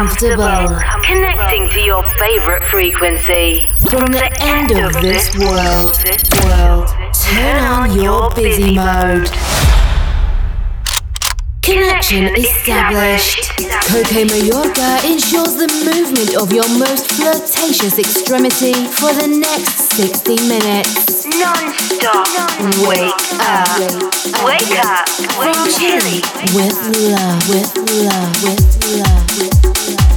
comfortable. Connecting to your favorite frequency. From the end of this world, world, turn on your busy mode. Connection established. Coke Mayorga ensures the movement of your most flirtatious extremity for the next 60 minutes. Non-stop. Wake up. Wake up. With Chile, Chili. with love, with love, with love, with love.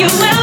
you will.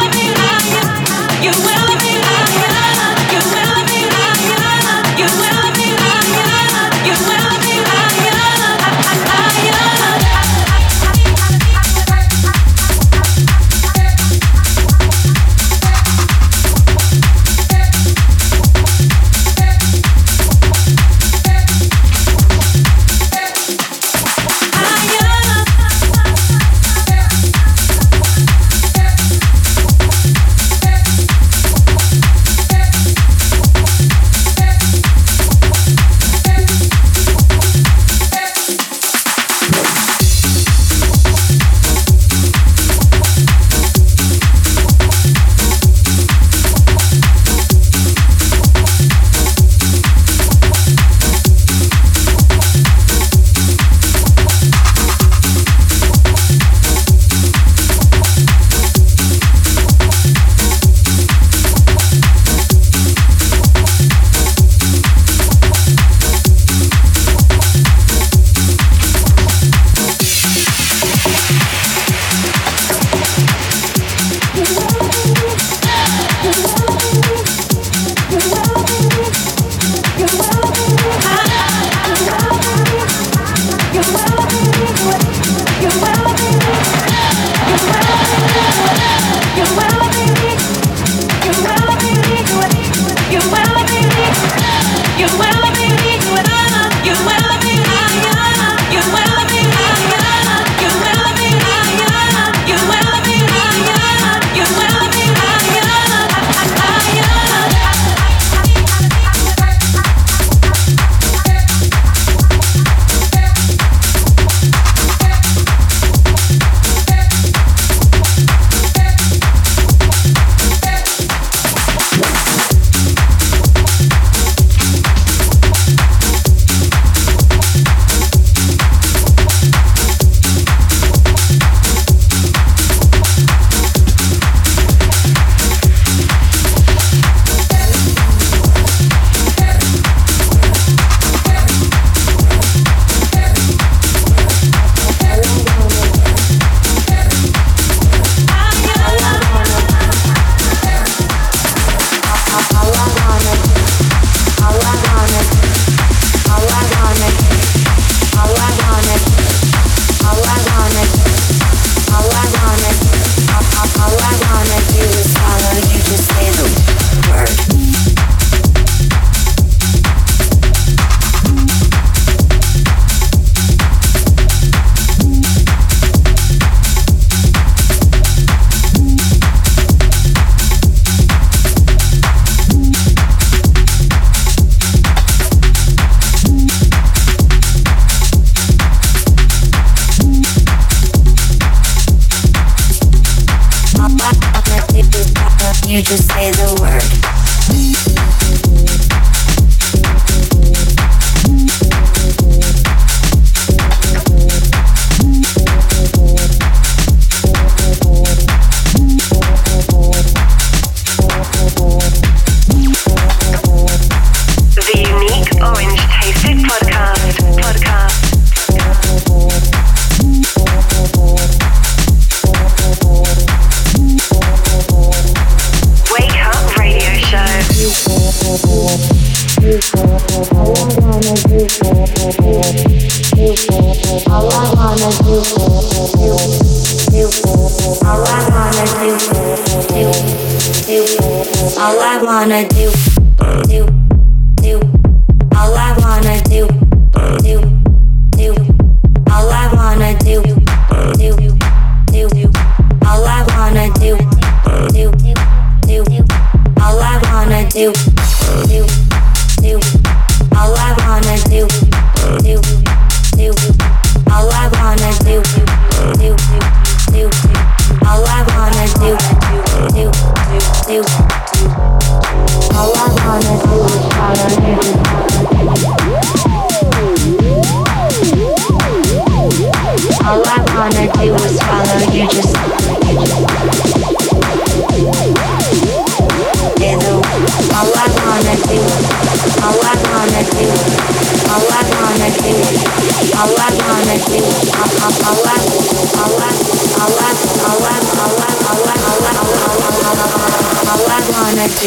wanna do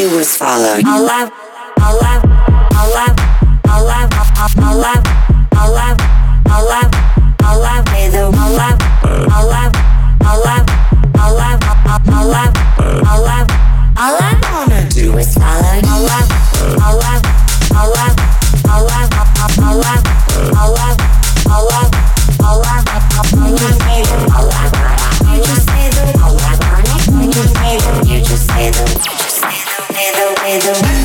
she was followed. Alive, alive, alive, alive, alive, alive, alive, alive, may the alive, alive, alive, alive, alive, alive, alive, wanna do is I Alive, I, alive, I, alive, I, alive, I, alive, I. You just say the you just say the, you just say the the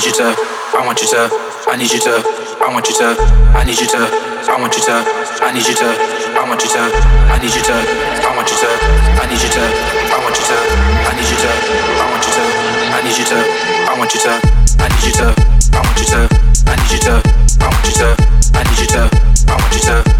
need you to, I want you to, I need you to, I want you to, I need you to, I want you to, I need you to, I want you to, I need you to, I want you to, I need you to, I want you to, I need you to, I want you to, I need you to, I want you to, I need you to, I want you to, I need you to, I want you to, I need you to, I want you to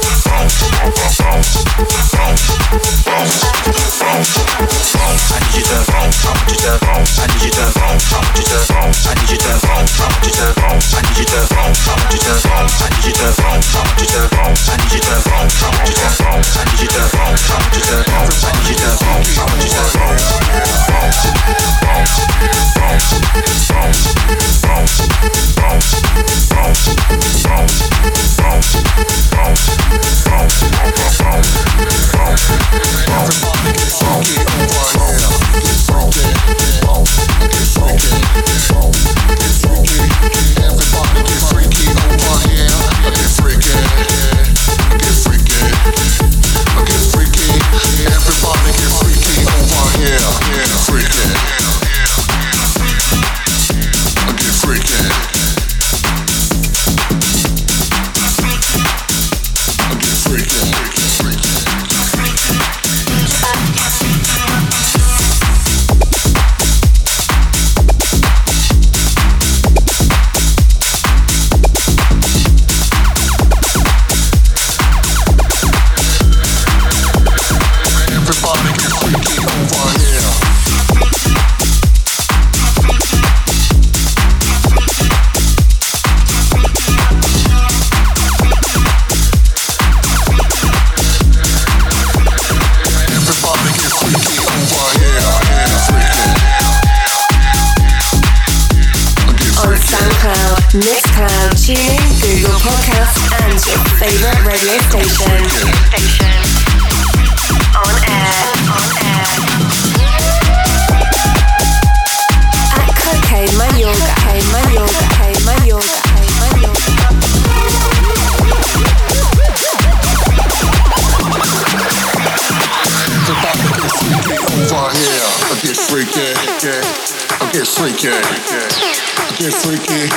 Get freaky,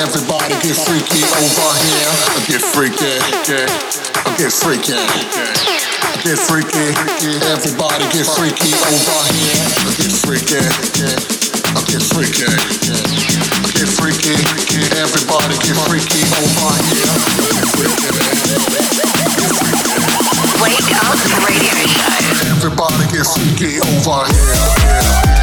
everybody get freaky over here. Get freaky, get freaky. Get freaky, everybody get freaky over here. Get freaky, get freaky. Get freaky, everybody get freaky over here. Wake up radio show. Everybody get freaky over here.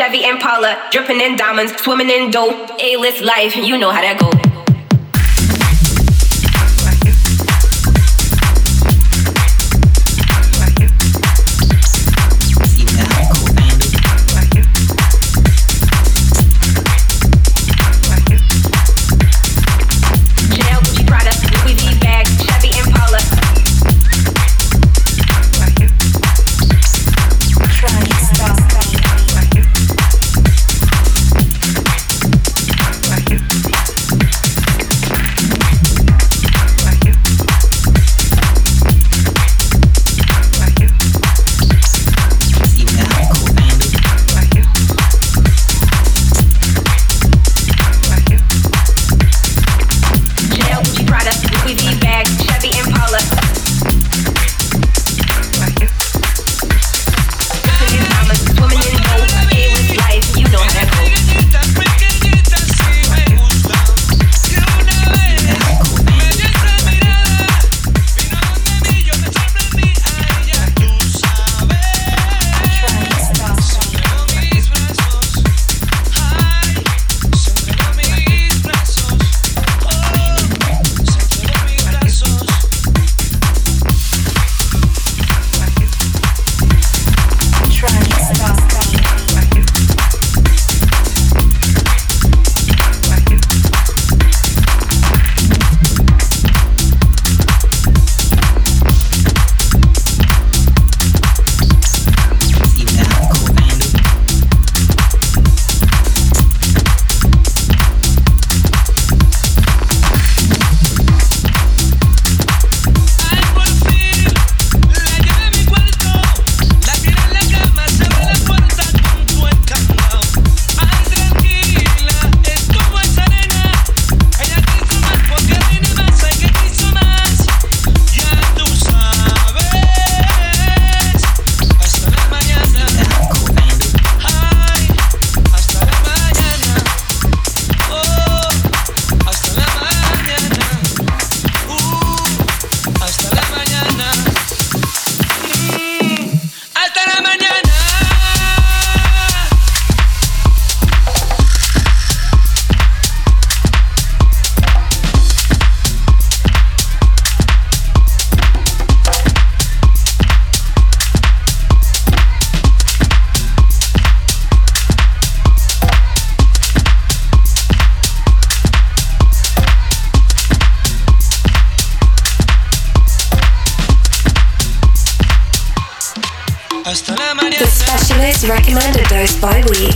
Chevy Impala, dripping in diamonds, swimming in dough, A-list life, you know how that goes. By week.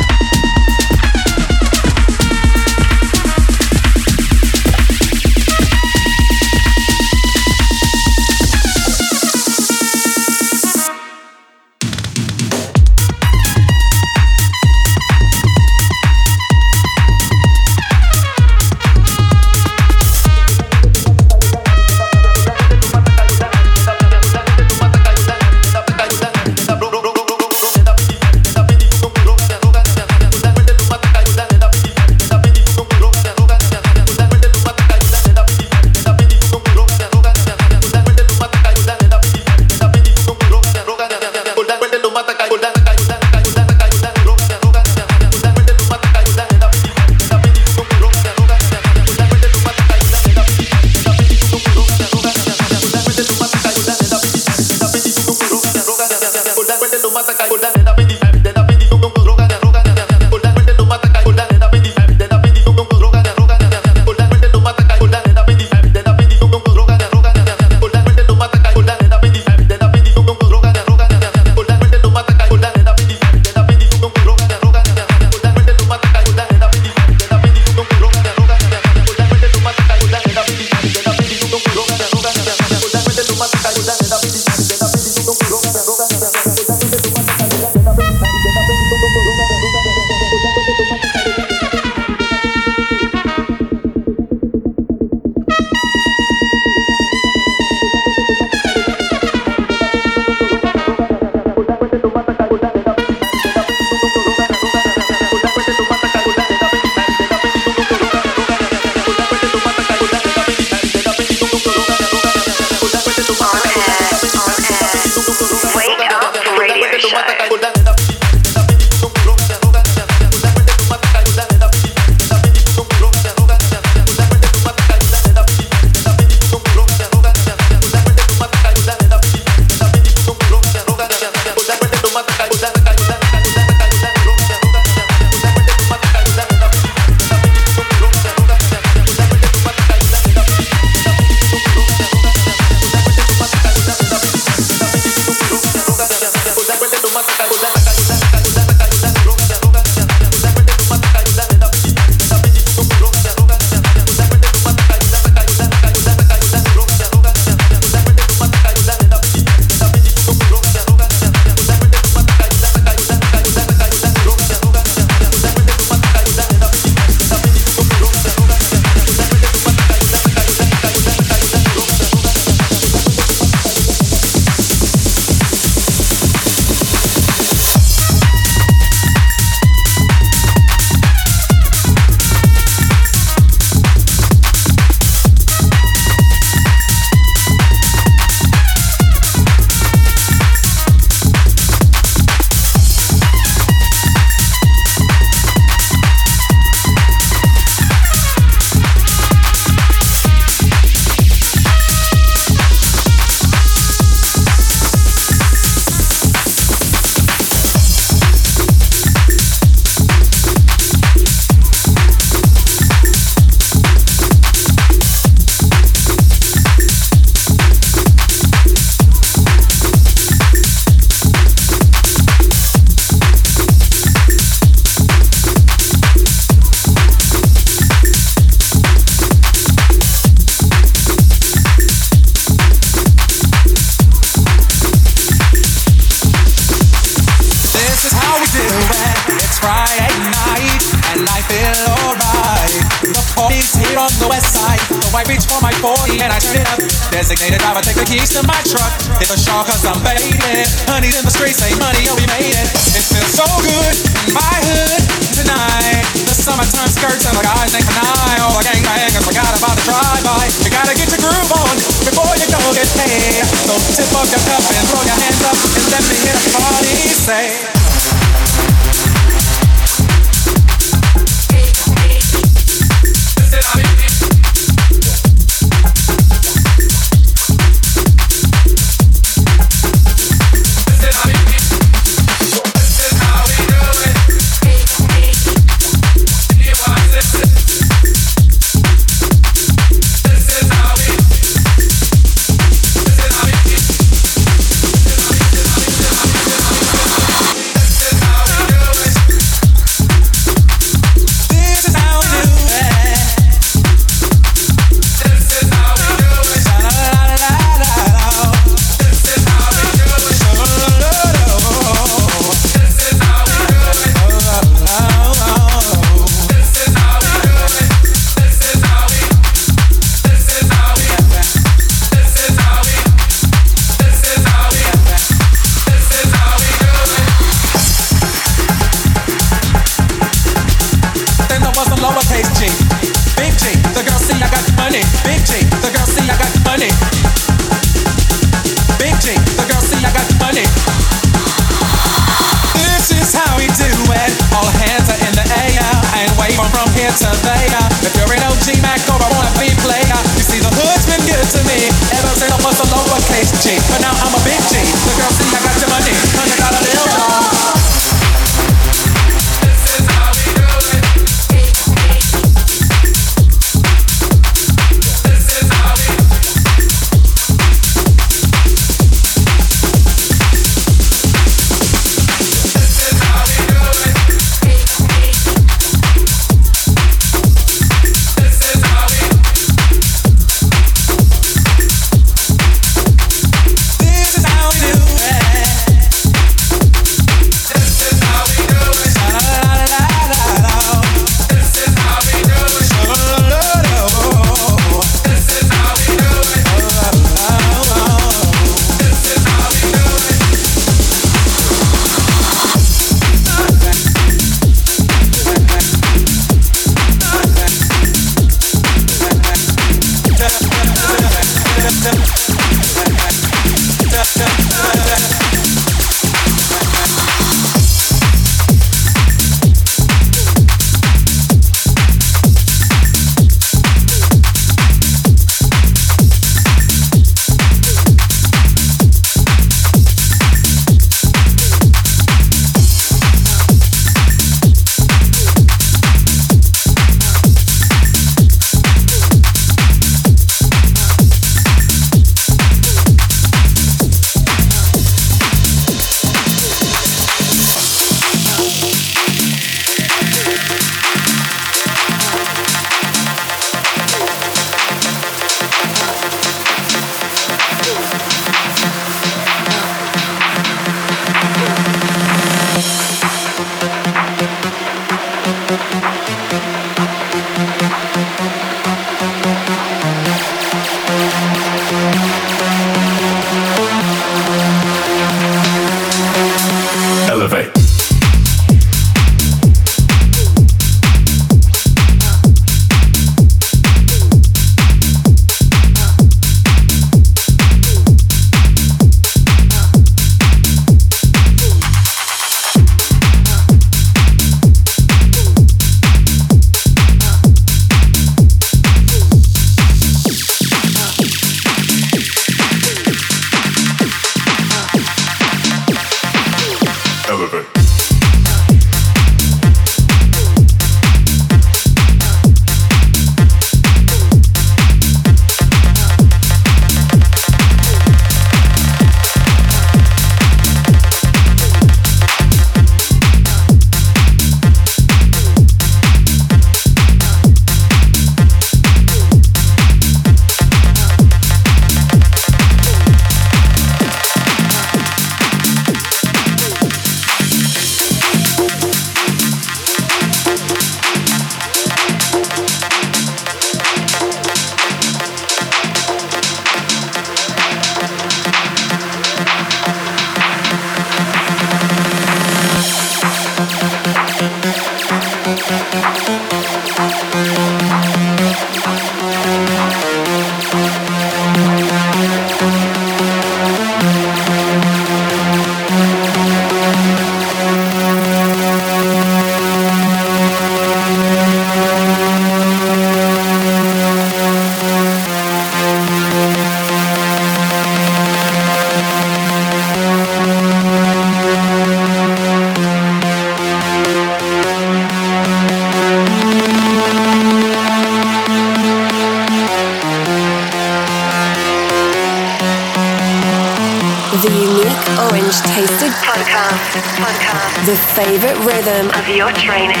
Your training.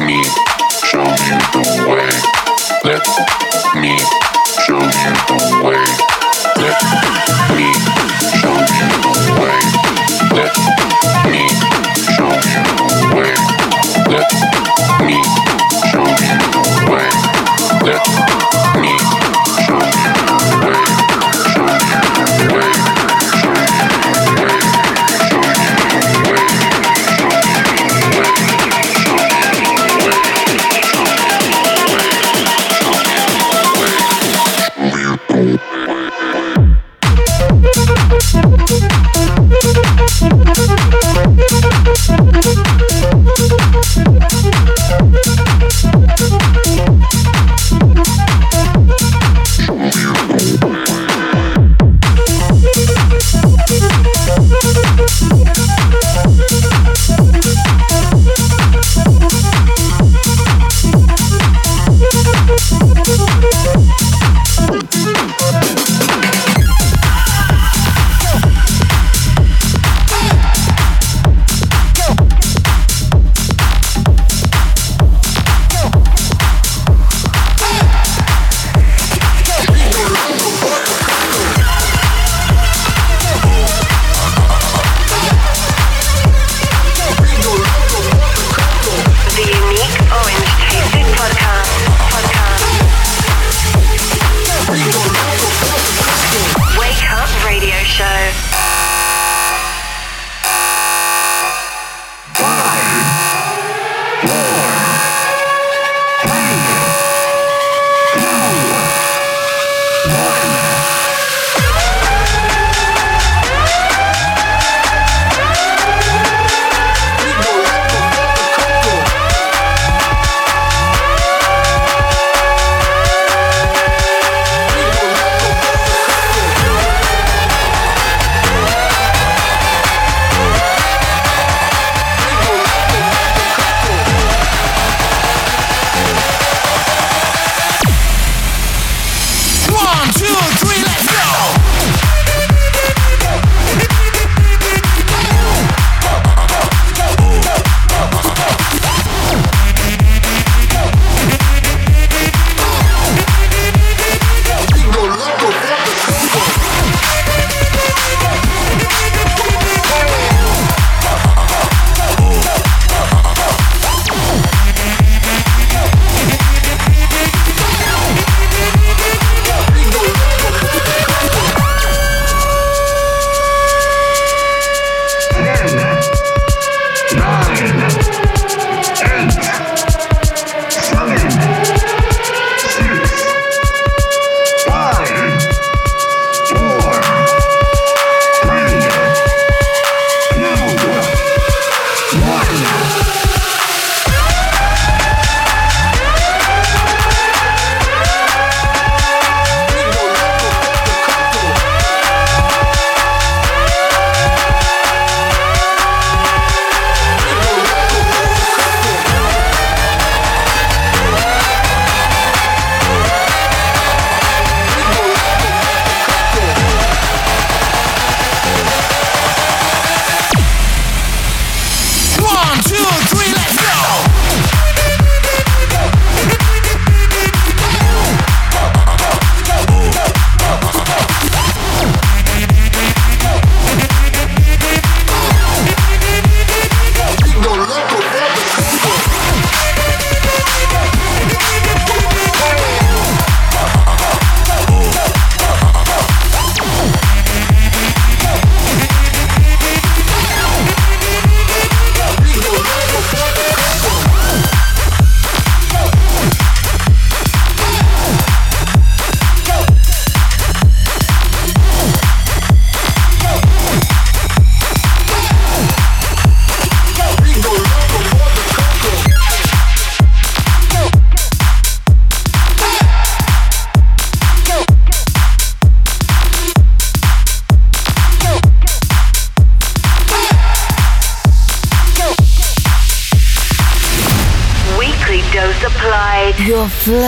me you. Let me show you the way. Let me show you the way. Let me show you the way. Let me show you the way. Let me show you the way. Show you the way.